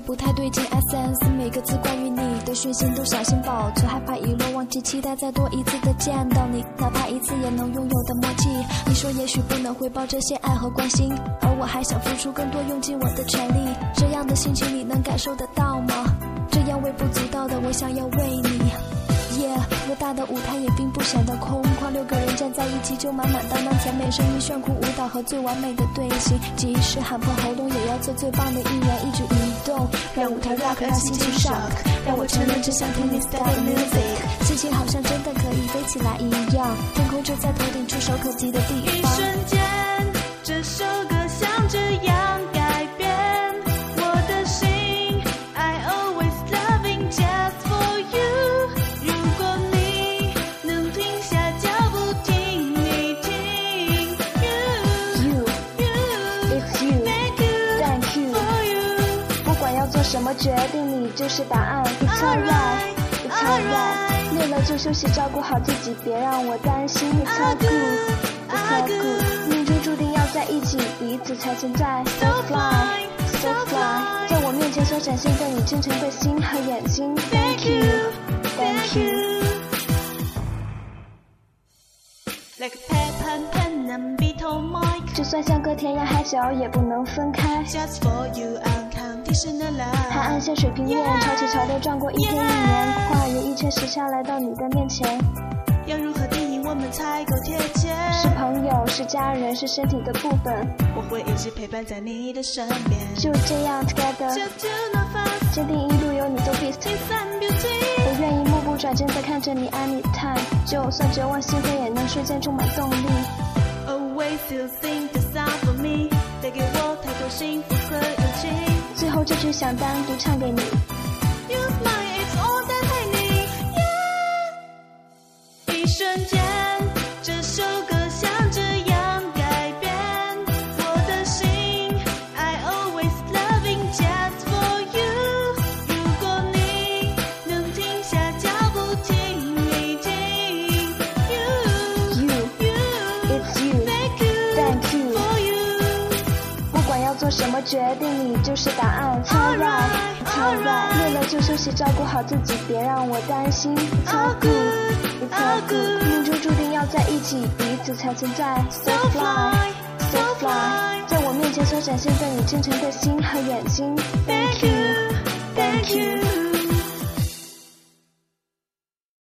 不太对劲。，S N S 每个字关于你的讯息都小心保存，害怕遗落忘记，期待再多一次的见到你，哪怕一次也能拥有的默契。你说也许不能回报这些爱和关心，而我还想付出更多，用尽我的全力。这样的心情你能感受得到吗？这样微不足道的我想要为你。大的舞台也并不显得空旷，六个人站在一起就满满当当，甜美声音炫酷舞蹈和最完美的队形，即使喊破喉咙也要做最棒的艺人，一举一动让舞台 rock，让心情 shock，让我承认只想听你 static music，心情好像真的可以飞起来一样，天空就在头顶触手可及的地方一。瞬间，这首歌像这样什么决定，你就是答案。It's alright, it's alright。累了就休息，照顾好自己，别让我担心。It's all good, it's all good。命中注定要在一起，彼此才存在。So fly, so fly，在我面前所展现的你真诚的心和眼睛。Thank you, thank you。就算相隔天涯海角，也不能分开。just for you 海岸。线水平面，潮起潮落，转过一天一年，跨越一切时差来到你的面前。要如何定义我们才够贴切？是朋友，是家人，是身体的部分。我会一直陪伴在你的身边。就这样 together，Just to not fast 坚定一路有你做 beast。beauty。我愿意目不转睛地看着你 anytime，就算绝望，心扉也能瞬间充满动力。Always you sing the song for me，带给我太多幸福和后这句想单独唱给你。You smile it's all that I need Yeah.。一瞬间，什么决定，你就是答案。It's alright, it's alright。累了就休息，照顾好自己，别让我担心。Good, it's all good。命中注定要在一起，彼此才存在。So fly, so fly，在我面前所展现的你真诚的心和眼睛。Thank you, thank you。